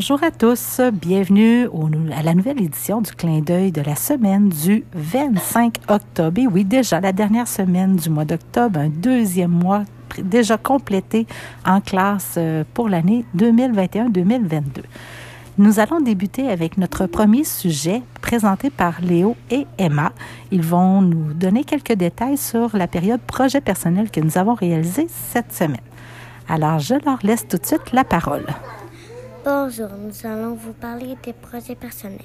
Bonjour à tous, bienvenue à la nouvelle édition du clin d'œil de la semaine du 25 octobre. Et oui, déjà la dernière semaine du mois d'octobre, un deuxième mois déjà complété en classe euh, pour l'année 2021-2022. Nous allons débuter avec notre premier sujet présenté par Léo et Emma. Ils vont nous donner quelques détails sur la période projet personnel que nous avons réalisé cette semaine. Alors, je leur laisse tout de suite la parole. Bonjour, nous allons vous parler des projets personnels.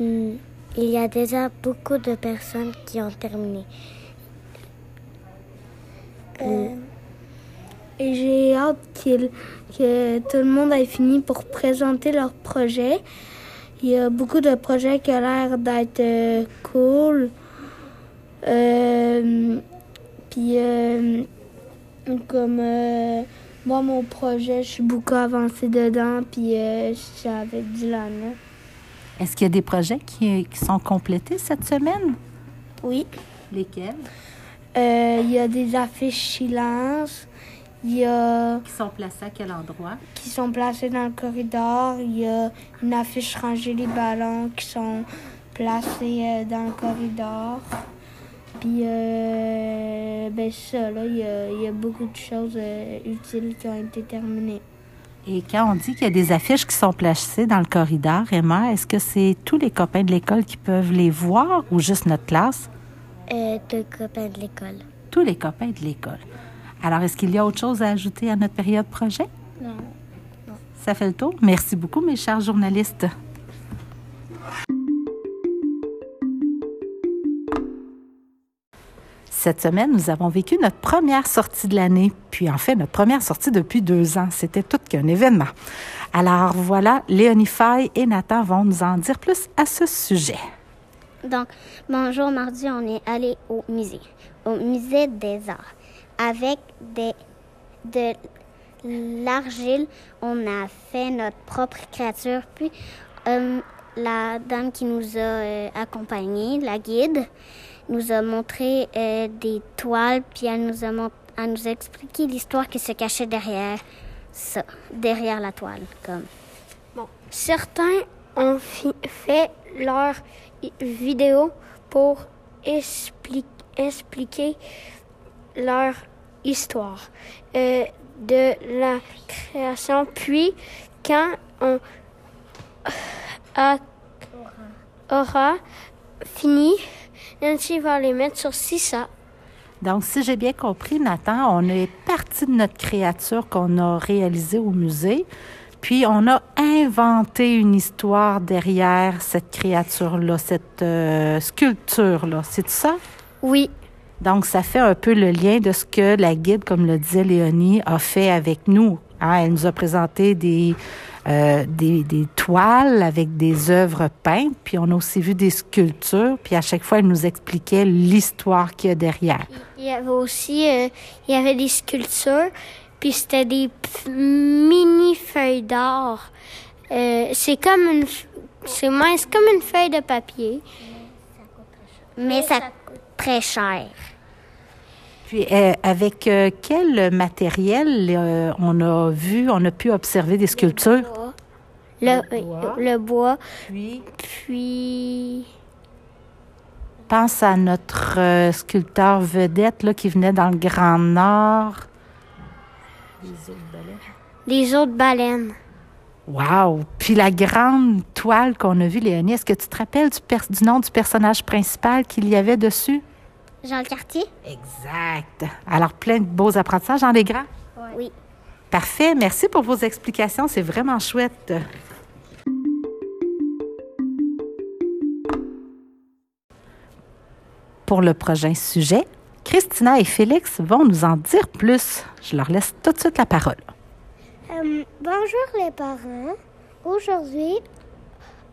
Il y a déjà beaucoup de personnes qui ont terminé. Et j'ai hâte que tout le monde ait fini pour présenter leur projet. Il y a beaucoup de projets qui ont l'air d'être euh, cool. Euh, Puis, euh, comme euh, moi, mon projet, je suis beaucoup avancé dedans. Puis, euh, c'est avec Dylan. Est-ce qu'il y a des projets qui, qui sont complétés cette semaine? Oui. Lesquels? Euh, Il y a des affiches silence. Il y a. Qui sont placés à quel endroit? qui sont placés dans le corridor. Il y a une affiche rangée les ballons qui sont placés euh, dans le corridor. Puis, euh, ben ça, là, il y, a, il y a beaucoup de choses euh, utiles qui ont été terminées. Et quand on dit qu'il y a des affiches qui sont placées dans le corridor, Emma, est-ce que c'est tous les copains de l'école qui peuvent les voir ou juste notre classe? Euh, deux copains de l'école. Tous les copains de l'école. Alors, est-ce qu'il y a autre chose à ajouter à notre période projet? Non. Ça fait le tour. Merci beaucoup, mes chers journalistes. Cette semaine, nous avons vécu notre première sortie de l'année, puis en fait notre première sortie depuis deux ans. C'était tout qu'un événement. Alors voilà, Léonie Faye et Nathan vont nous en dire plus à ce sujet. Donc, bonjour, mardi, on est allé au musée, au musée des arts. Avec des, de l'argile, on a fait notre propre créature. Puis, euh, la dame qui nous a euh, accompagnés, la guide, nous a montré euh, des toiles, puis elle nous a, elle nous a expliqué l'histoire qui se cachait derrière ça, derrière la toile. Comme. Certains ont fait leur vidéo pour expli- expliquer leur histoire euh, de la création. Puis, quand on a- aura fini, Nancy va les mettre sur Sissa. Donc, si j'ai bien compris, Nathan, on est parti de notre créature qu'on a réalisée au musée, puis on a inventé une histoire derrière cette créature-là, cette euh, sculpture-là. C'est ça? Oui, Donc, ça fait un peu le lien de ce que la guide, comme le disait Léonie, a fait avec nous. Hein, elle nous a présenté des, euh, des, des toiles avec des œuvres peintes, puis on a aussi vu des sculptures, puis à chaque fois, elle nous expliquait l'histoire qu'il y a derrière. Il y avait aussi euh, il y avait des sculptures, puis c'était des mini feuilles d'or. Euh, c'est comme une c'est mince comme une feuille de papier. mais ça coûte très cher. Puis, euh, avec euh, quel matériel euh, on a vu, on a pu observer des sculptures? Le, Le bois. le bois, Puis, puis pense à notre sculpteur vedette là, qui venait dans le Grand Nord. les autres baleines. Wow! Puis la grande toile qu'on a vue, Léonie, est-ce que tu te rappelles du nom du personnage principal qu'il y avait dessus? Jean Cartier? Exact. Alors, plein de beaux apprentissages en des grands. Oui. Parfait. Merci pour vos explications. C'est vraiment chouette. Pour le prochain sujet, Christina et Félix vont nous en dire plus. Je leur laisse tout de suite la parole. Euh, bonjour les parents. Aujourd'hui,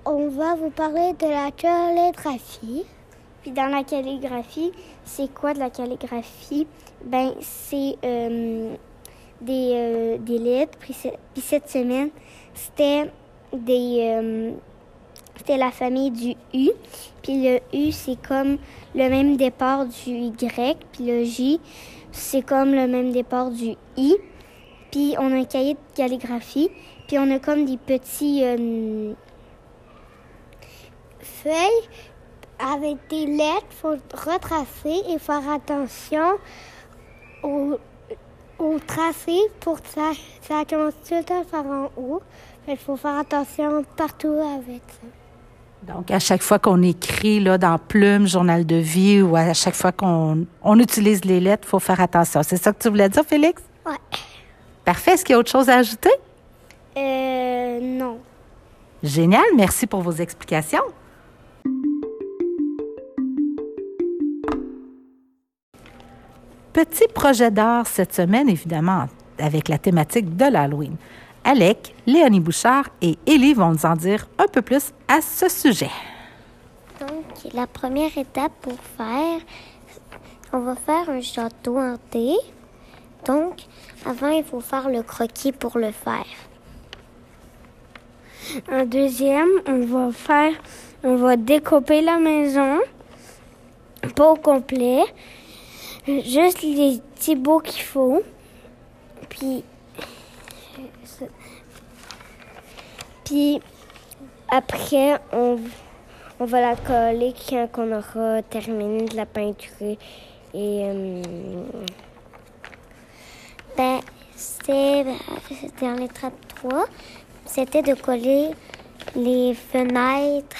on va vous parler de la calligraphie. Dans la calligraphie, c'est quoi de la calligraphie? Ben, c'est euh, des, euh, des lettres. Puis, ce- puis cette semaine, c'était des... euh, c'était la famille du U. Puis le U, c'est comme le même départ du Y. Puis le J, c'est comme le même départ du I. Puis on a un cahier de calligraphie. Puis on a comme des petits feuilles avec des lettres. Il faut retracer et faire attention au, au tracé pour que ça, ça commence tout le temps par en haut. Il faut faire attention partout avec ça. Donc, à chaque fois qu'on écrit là, dans Plume, Journal de vie, ou à chaque fois qu'on on utilise les lettres, il faut faire attention. C'est ça que tu voulais dire, Félix? Ouais. Parfait. Est-ce qu'il y a autre chose à ajouter? Euh, non. Génial. Merci pour vos explications. Petit projet d'art cette semaine, évidemment, avec la thématique de l'Halloween. Alec, Léonie Bouchard et Élie vont nous en dire un peu plus à ce sujet. Donc, la première étape pour faire, on va faire un château hanté. Donc, avant, il faut faire le croquis pour le faire. En deuxième, on va faire, on va découper la maison, pas au complet, juste les petits bouts qu'il faut. Puis, puis après, on, on va la coller quand on aura terminé de la peinture. Et euh, Ben, c'est dans l'étape 3. C'était de coller les fenêtres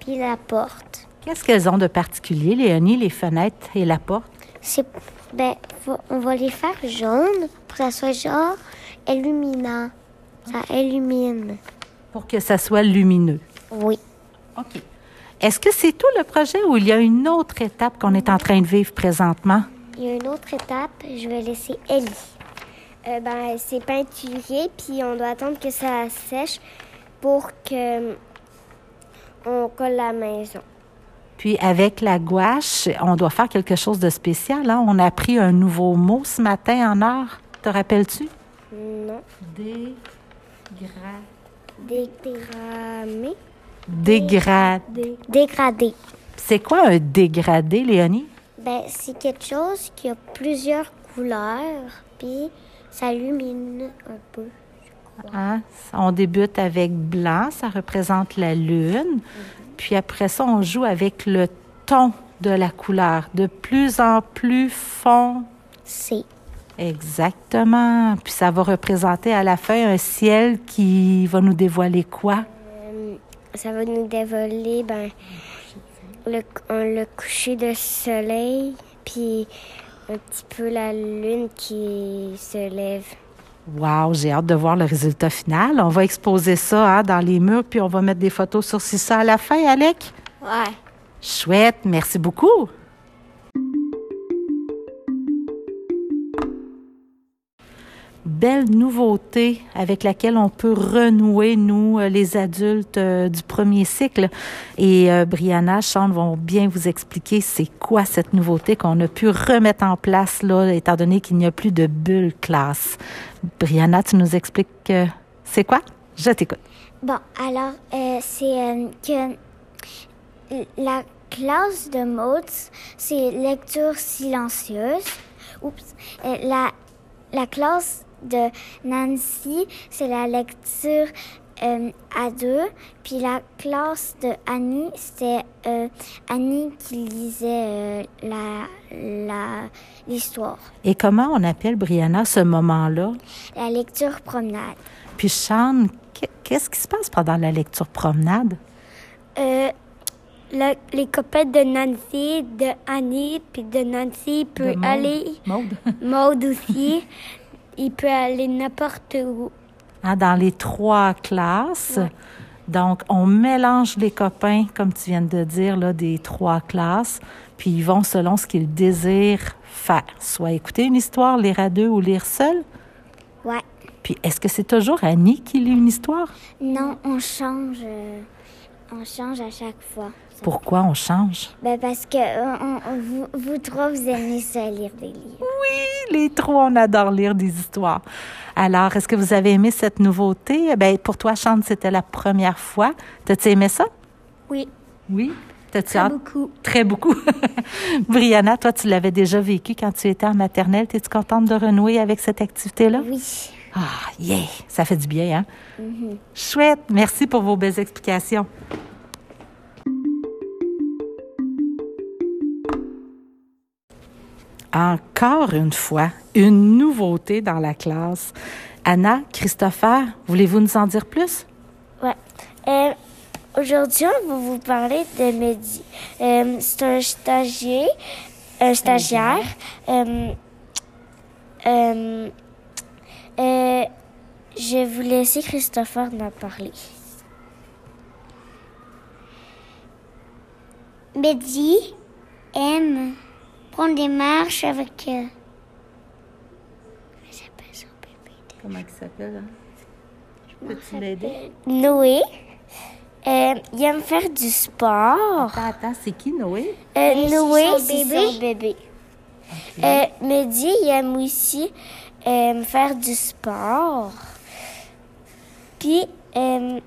puis la porte. Qu'est-ce qu'elles ont de particulier, Léonie, les fenêtres et la porte? C'est ben, faut- on va les faire jaunes pour que ça soit genre illuminant. Ça illumine. Pour que ça soit lumineux. Oui. OK. Est-ce que c'est tout le projet ou il y a une autre étape qu'on est en train de vivre présentement? Il y a une autre étape, je vais laisser Ellie. euh, ben, c'est peinturé, puis on doit attendre que ça sèche pour que on colle la maison. Puis avec la gouache, on doit faire quelque chose de spécial. Hein? On a appris un nouveau mot ce matin en art. Te rappelles-tu? Non. Dégra... Dégramé. Dégradé. Dégradé. C'est quoi un dégradé, Léonie? Ben, c'est quelque chose qui a plusieurs couleurs, puis ça illumine un peu. Hein? On débute avec blanc, ça représente la lune. Puis après ça, on joue avec le ton de la couleur, de plus en plus fond. C'est. Exactement. Puis ça va représenter à la fin un ciel qui va nous dévoiler quoi? Euh, ça va nous dévoiler ben, le coucher de soleil, puis un petit peu la lune qui se lève. Wow, j'ai hâte de voir le résultat final. On va exposer ça hein, dans les murs, puis on va mettre des photos sur ça à la fin, Alec? Ouais. Chouette, merci beaucoup. Belle nouveauté avec laquelle on peut renouer, nous, euh, les adultes euh, du premier cycle. Et euh, Brianna, Sean vont bien vous expliquer c'est quoi cette nouveauté qu'on a pu remettre en place, là, étant donné qu'il n'y a plus de bulle classe. Brianna, tu nous expliques c'est quoi? Je t'écoute. Bon, alors, c'est que la classe de Motes, c'est lecture silencieuse. Oups. La, la classe de Nancy, c'est la lecture euh, à deux. Puis la classe de Annie, c'était euh, Annie qui lisait euh, la la l'histoire. Et comment on appelle, Brianna, ce moment-là? La lecture promenade. Puis Sean, qu- qu'est-ce qui se passe pendant la lecture promenade? Euh, le- les copains de Nancy, de Annie, puis de Nancy peut De Maude. aller, Maude? Maude aussi, il peut aller n'importe où. Hein, dans les trois classes. Donc, on mélange les copains, comme tu viens de dire, là, des trois classes, puis ils vont selon ce qu'ils désirent faire. Soit écouter une histoire, lire à deux ou lire seul. Ouais. Puis, est-ce que c'est toujours Annie qui lit une histoire? Non, on change. euh, on change à chaque fois. Pourquoi on change? Ben parce que euh, on- on- vous, vous trois, vous aimez ça lire des livres. Oui, les trois, on adore lire des histoires. Alors, est-ce que vous avez aimé cette nouveauté? Ben, pour toi, Chante, c'était la première fois. T'as-tu aimé ça? Oui. Oui? T'as-tu Très hâte? beaucoup. Très beaucoup. Brianna, toi, tu l'avais déjà vécu quand tu étais en maternelle. Es-tu contente de renouer avec cette activité-là? Oui. Ah, yeah! Ça fait du bien, hein? Chouette! Merci pour vos belles explications. Encore une fois, une nouveauté dans la classe. Anna, Christopher, voulez-vous nous en dire plus? Ouais. Euh, Aujourd'hui, on va vous parler de Mehdi. Euh, c'est un stagiaire. Un stagiaire. Euh, euh, je vais vous laisser Christopher en parler. Betty aime prendre des marches avec. euh, Comment s'appelle son bébé? Comment il s'appelle? Peux-tu l'aider? Noé. euh, il aime faire du sport. Attends, attends, c'est qui, Noé? Euh, Noé, c'est bébé. son bébé. Euh, Mehdi, il aime aussi euh, faire du sport. Puis, euh,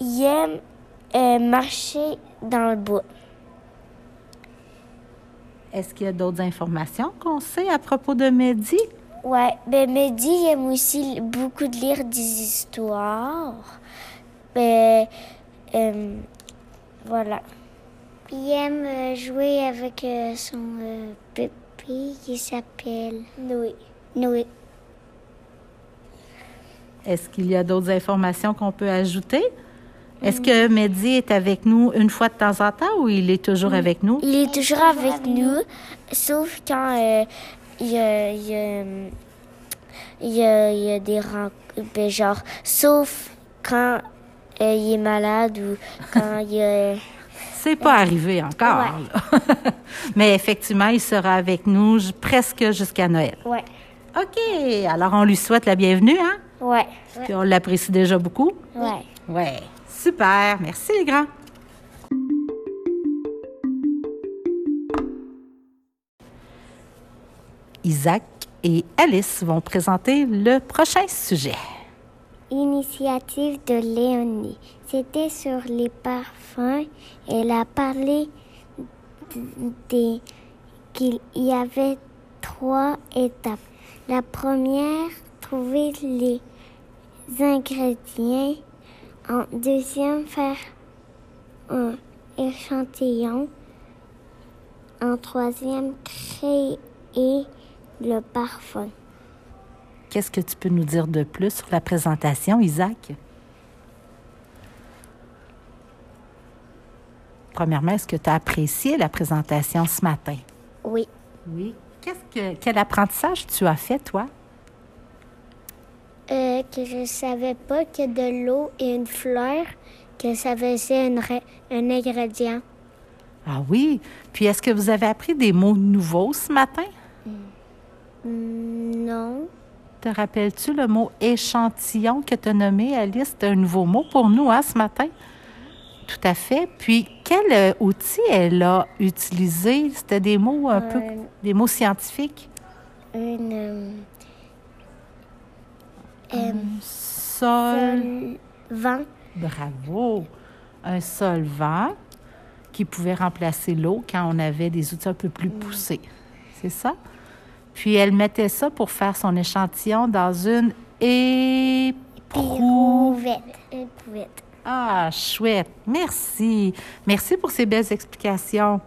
il aime euh, marcher dans le bois. Est-ce qu'il y a d'autres informations qu'on sait à propos de Mehdi? Ouais, ben Mehdi, aime aussi beaucoup de lire des histoires. Ben, euh, voilà. Il aime euh, jouer avec euh, son euh, bébé qui s'appelle Noé. Noé. Est-ce qu'il y a d'autres informations qu'on peut ajouter? Est-ce que Mehdi est avec nous une fois de temps en temps ou il est toujours avec nous? Il est toujours avec nous, sauf quand euh, il y a, il y a, il y a- il y a des rencontres, ben, genre, sauf quand euh, il est malade ou quand il y a... C'est pas arrivé encore. Mais effectivement, il sera avec nous j- presque jusqu'à Noël. Ouais. OK. Alors, on lui souhaite la bienvenue, hein? Ouais. Puis on l'apprécie déjà beaucoup. Ouais. Ouais. Super. Merci, les grands. Isaac et Alice vont présenter le prochain sujet. Initiative de Léonie. C'était sur les parfums. Elle a parlé des qu'il y avait trois étapes. La première, trouver les ingrédients. En deuxième, faire un échantillon. En troisième, créer le parfum. Qu'est-ce que tu peux nous dire de plus sur la présentation, Isaac? Premièrement, est-ce que tu as apprécié la présentation ce matin? Oui. Oui. Qu'est-ce que, quel apprentissage tu as fait, toi? Euh, que je savais pas que de l'eau et une fleur, que ça faisait une un ingrédient. Ah oui? Puis est-ce que vous avez appris des mots nouveaux ce matin? Hmm, Non. Te rappelles-tu le mot échantillon que tu as nommé, Alice? C'est un nouveau mot pour nous, hein, ce matin? Tout à fait. Puis, quel euh, outil elle a utilisé? C'était des mots un peu, Euh, des mots scientifiques. Une. Sol. vent. Bravo. Un solvant qui pouvait remplacer l'eau quand on avait des outils un peu plus poussés. C'est ça? Puis elle mettait ça pour faire son échantillon dans une. Éprouvette. Éprouvette. Ah, chouette. Merci. Merci pour ces belles explications.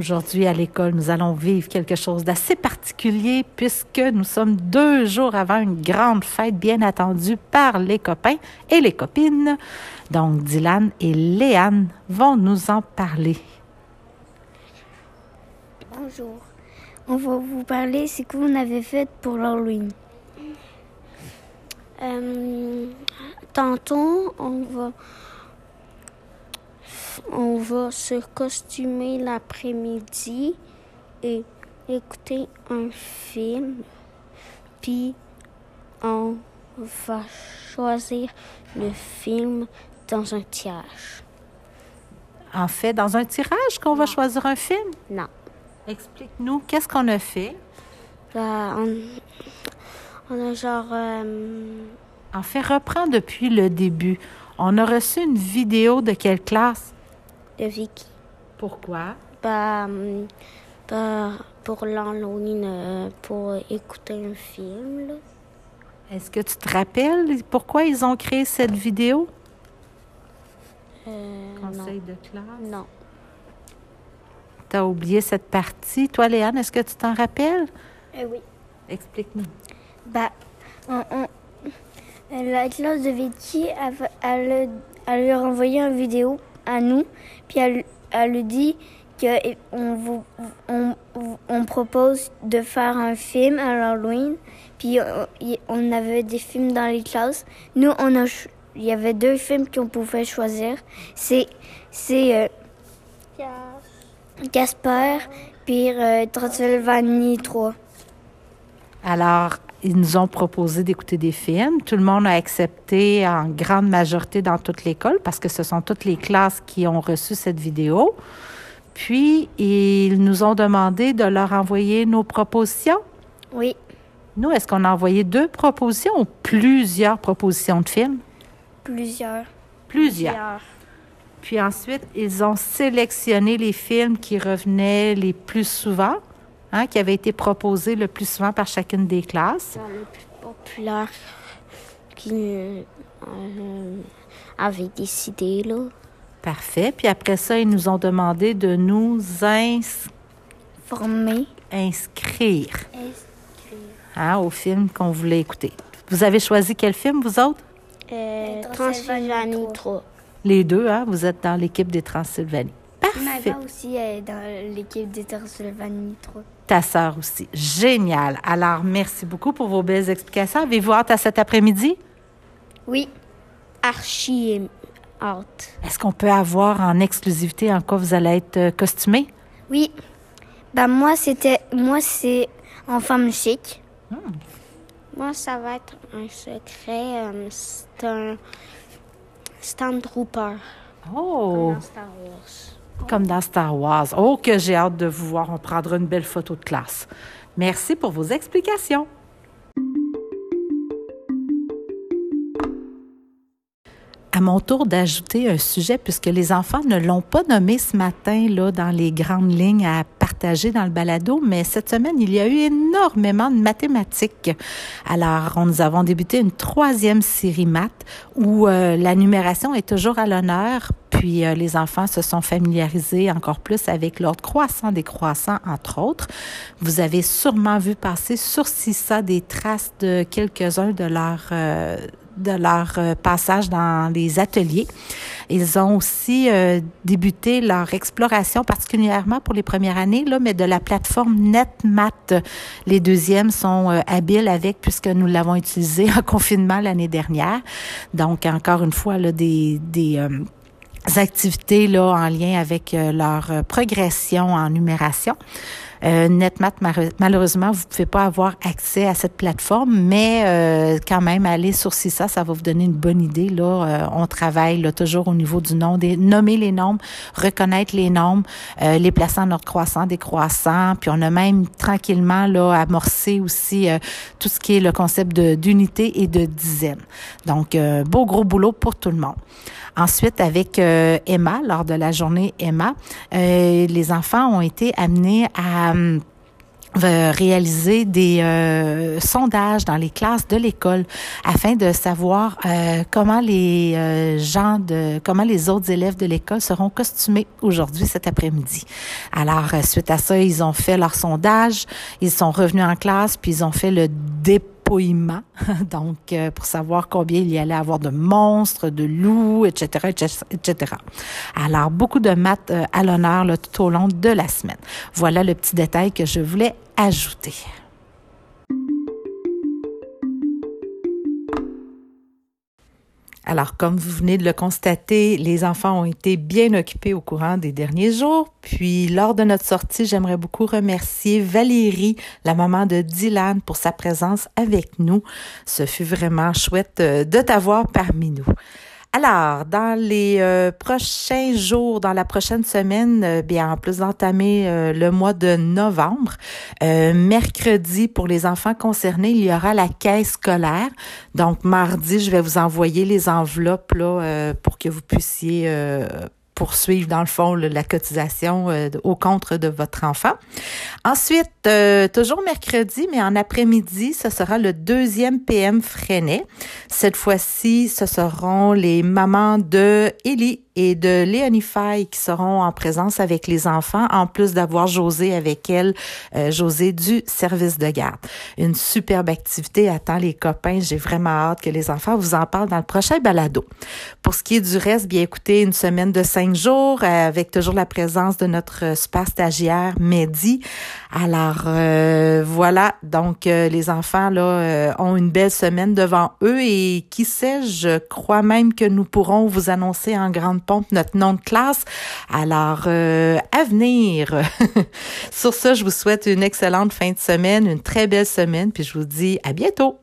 Aujourd'hui, à l'école, nous allons vivre quelque chose d'assez particulier puisque nous sommes deux jours avant une grande fête bien attendue par les copains et les copines. Donc, Dylan et Léane vont nous en parler. Bonjour. On va vous parler ce que vous avez fait pour l'Halloween. Euh, tantôt, on va, on va se costumer l'après-midi et écouter un film. Puis, on va choisir le film dans un tirage. En fait, dans un tirage qu'on va choisir un film? Non. Explique-nous, qu'est-ce qu'on a fait? Là, on, on a genre. euh, En fait, reprends depuis le début. On a reçu une vidéo de quelle classe? De Vicky. Pourquoi? Bah, pour l'Halloween, euh, pour écouter un film. Est-ce que tu te rappelles pourquoi ils ont créé cette vidéo? Euh, Conseil de classe? non. Tu as oublié cette partie. Toi, Léane, est-ce que tu t'en rappelles? oui. Explique-nous. Bah, on- on- la classe de Vicky, va- elle, elle lui a renvoyé une vidéo à nous, puis elle, elle lui dit qu'on vous, on, on propose de faire un film à l'Halloween, puis on, y- on avait des films dans les classes. Nous, on a, il y avait deux films qu'on pouvait choisir. C'est, c'est euh, Casper, puis euh, Transylvanie 3. Alors, ils nous ont proposé d'écouter des films. Tout le monde a accepté en grande majorité dans toute l'école parce que ce sont toutes les classes qui ont reçu cette vidéo. Puis, ils nous ont demandé de leur envoyer nos propositions. Oui, Nous, est-ce qu'on a envoyé deux propositions ou plusieurs propositions de films? plusieurs. Plusieurs. Puis ensuite, ils ont sélectionné les films qui revenaient les plus souvent, hein, qui avaient été proposés le plus souvent par chacune des classes. Le plus populaire qui euh, avait décidé, là. Parfait. Puis après ça, ils nous ont demandé de nous inscrire hein, au film qu'on voulait écouter. Vous avez choisi quel film, vous autres? Euh, Transylvanie Transylvanie 3. Les deux, hein? Vous êtes dans l'équipe des Transylvanie. Parfait. Maëva aussi est dans l'équipe des Transylvanie 3. Ta sœur aussi. Génial. Alors, merci beaucoup pour vos belles explications. Avez-vous hâte à cet après-midi? Oui. Archie hâte. Est-ce qu'on peut avoir en exclusivité en quoi vous allez être euh, costumé? Oui. Bah moi c'était moi c'est en femme chic. Moi, ça va être un secret. euh, c'est un Stormtrooper. Oh, Dans Star Wars. Comme dans Star Wars. Oh, que j'ai hâte de vous voir. On prendra une belle photo de classe. Merci pour vos explications. À mon tour d'ajouter un sujet, puisque les enfants ne l'ont pas nommé ce matin là, dans les grandes lignes à partager dans le balado, mais cette semaine, il y a eu énormément de mathématiques. Alors, nous avons débuté une troisième série maths où euh, la numération est toujours à l'honneur, puis euh, les enfants se sont familiarisés encore plus avec l'ordre croissant des croissants, entre autres. Vous avez sûrement vu passer sur CISA des traces de quelques-uns de leurs euh, de leur euh, passage dans les ateliers. Ils ont aussi euh, débuté leur exploration, particulièrement pour les premières années, là, mais de la plateforme NetMath. Les deuxièmes sont euh, habiles avec, puisque nous l'avons utilisé en confinement l'année dernière. Donc, encore une fois, là, des, des activités là, en lien avec leur progression en numération. Euh, NetMath, mar- malheureusement, vous ne pouvez pas avoir accès à cette plateforme, mais euh, quand même, aller sur CISA, ça va vous donner une bonne idée. Là, Euh, on travaille là, toujours au niveau du nom, des, nommer les nombres, reconnaître les nombres, euh, les placer en ordre croissant, décroissant, puis on a même tranquillement là amorcé aussi euh, tout ce qui est le concept d'unité et de dizaine. Donc, euh, beau gros boulot pour tout le monde. Ensuite, avec Emma, lors de la journée Emma, les enfants ont été amenés à hum, euh, réaliser des euh, sondages dans les classes de l'école afin de savoir euh, comment les gens de comment les autres élèves de l'école seront costumés aujourd'hui cet après-midi. Alors suite à ça, ils ont fait leur sondage, ils sont revenus en classe puis ils ont fait le dépôt donc euh, pour savoir combien il y allait avoir de monstres, de loups, etc., etc. Alors, beaucoup de maths euh, à l'honneur tout au long de la semaine. Voilà le petit détail que je voulais ajouter. Alors, comme vous venez de le constater, les enfants ont été bien occupés au courant des derniers jours. Puis, lors de notre sortie, j'aimerais beaucoup remercier Valérie, la maman de Dylan, pour sa présence avec nous. Ce fut vraiment chouette euh, de t'avoir parmi nous. Alors, dans les euh, prochains jours, dans la prochaine semaine, euh, bien en plus d'entamer euh, le mois de novembre, mercredi pour les enfants concernés, il y aura la caisse scolaire. Donc mardi, je vais vous envoyer les enveloppes là pour que vous puissiez poursuivre dans le fond la cotisation euh, au contre de votre enfant. Ensuite, euh, toujours mercredi, mais en après-midi, ce sera le deuxième PM Freinet. Cette fois-ci, ce seront les mamans de Ellie et de Léonie Faye qui seront en présence avec les enfants, en plus d'avoir José avec elle, euh, José du service de garde. Une superbe activité attend les copains. J'ai vraiment hâte que les enfants vous en parlent dans le prochain balado. Pour ce qui est du reste, bien écoutez, une semaine de cinq jours euh, avec toujours la présence de notre super stagiaire Mehdi. Alors euh, voilà, donc les enfants là ont une belle semaine devant eux et qui sait, je crois même que nous pourrons vous annoncer en grande notre nom de classe. Alors, euh, à venir. Sur ce, je vous souhaite une excellente fin de semaine, une très belle semaine, puis je vous dis à bientôt.